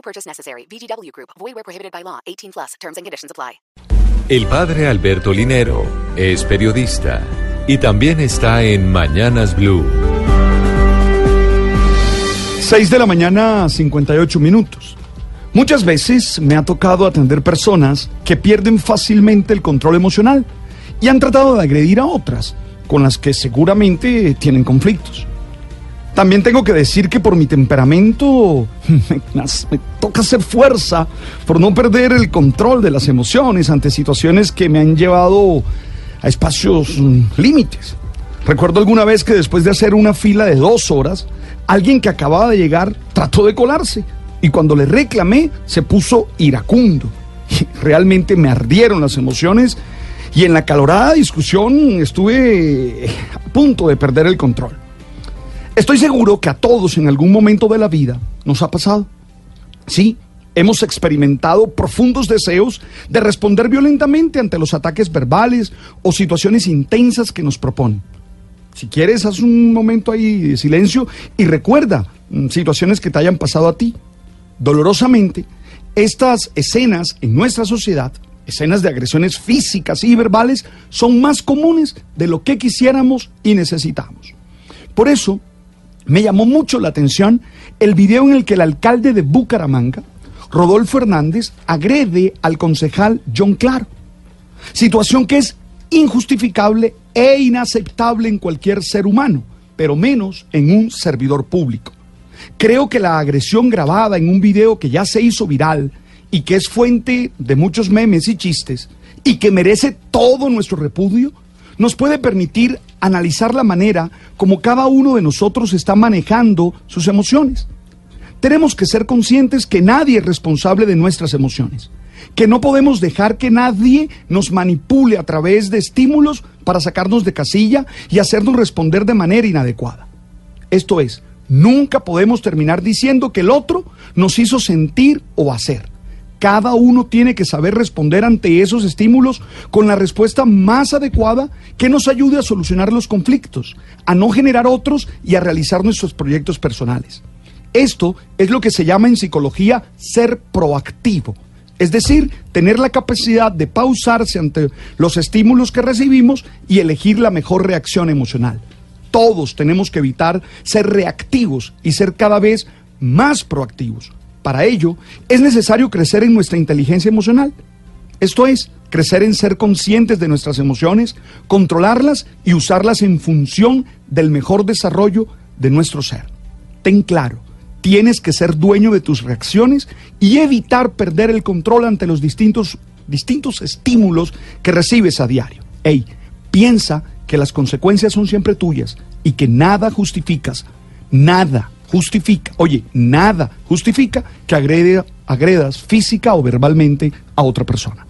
No purchase necessary. VGW Group. Void where prohibited by law. 18 plus. Terms and conditions apply. El padre Alberto Linero es periodista y también está en Mañanas Blue. 6 de la mañana, 58 minutos. Muchas veces me ha tocado atender personas que pierden fácilmente el control emocional y han tratado de agredir a otras con las que seguramente tienen conflictos. También tengo que decir que por mi temperamento me, toca hacer fuerza por no perder el control de las emociones ante situaciones que me han llevado a espacios mm, límites. Recuerdo alguna vez que después de hacer una fila de dos horas, alguien que acababa de llegar trató de colarse y cuando le reclamé se puso iracundo. Y realmente me ardieron las emociones y en la calorada discusión estuve a punto de perder el control. Estoy seguro que a todos en algún momento de la vida nos ha pasado. Sí, hemos experimentado profundos deseos de responder violentamente ante los ataques verbales o situaciones intensas que nos proponen. Si quieres, haz un momento ahí de silencio y recuerda mm, situaciones que te hayan pasado a ti. Dolorosamente, estas escenas en nuestra sociedad, escenas de agresiones físicas y verbales, son más comunes de lo que quisiéramos y necesitamos. Por eso, me llamó mucho la atención el video en el que el alcalde de Bucaramanga, Rodolfo Hernández, agrede al concejal John Claro. Situación que es injustificable e inaceptable en cualquier ser humano, pero menos en un servidor público. Creo que la agresión grabada en un video que ya se hizo viral y que es fuente de muchos memes y chistes y que merece todo nuestro repudio, nos puede permitir analizar la manera como cada uno de nosotros está manejando sus emociones. Tenemos que ser conscientes que nadie es responsable de nuestras emociones, que no podemos dejar que nadie nos manipule a través de estímulos para sacarnos de casilla y hacernos responder de manera inadecuada. Esto es, nunca podemos terminar diciendo que el otro nos hizo sentir o hacer. Cada uno tiene que saber responder ante esos estímulos con la respuesta más adecuada que nos ayude a solucionar los conflictos, a no generar otros y a realizar nuestros proyectos personales. Esto es lo que se llama en psicología ser proactivo, es decir, tener la capacidad de pausarse ante los estímulos que recibimos y elegir la mejor reacción emocional. Todos tenemos que evitar ser reactivos y ser cada vez más proactivos. Para ello, es necesario crecer en nuestra inteligencia emocional. Esto es, crecer en ser conscientes de nuestras emociones, controlarlas y usarlas en función del mejor desarrollo de nuestro ser. Ten claro, tienes que ser dueño de tus reacciones y evitar perder el control ante los distintos, distintos estímulos que recibes a diario. Ey, piensa que las consecuencias son siempre tuyas y que nada justificas, nada justifica, oye, nada justifica que agrede, agredas física o verbalmente a otra persona.